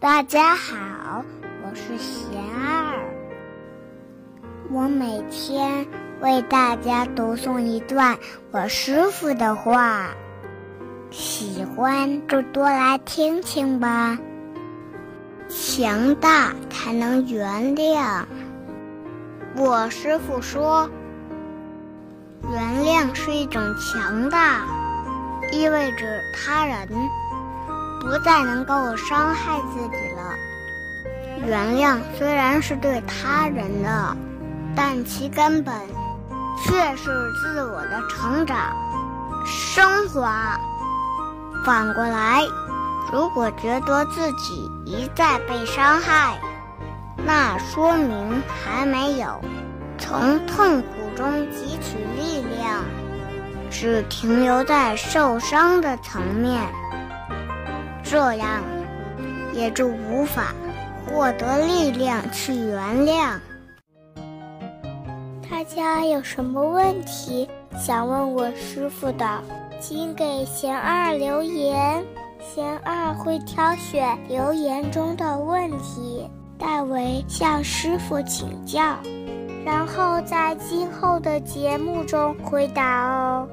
大家好，我是贤儿。我每天为大家读诵一段我师傅的话，喜欢就多来听听吧。强大才能原谅。我师傅说，原谅是一种强大，意味着他人不再能够伤害自己了。原谅虽然是对他人的。但其根本却是自我的成长、升华。反过来，如果觉得自己一再被伤害，那说明还没有从痛苦中汲取力量，只停留在受伤的层面，这样也就无法获得力量去原谅。大家有什么问题想问我师傅的，请给贤二留言，贤二会挑选留言中的问题，代为向师傅请教，然后在今后的节目中回答哦。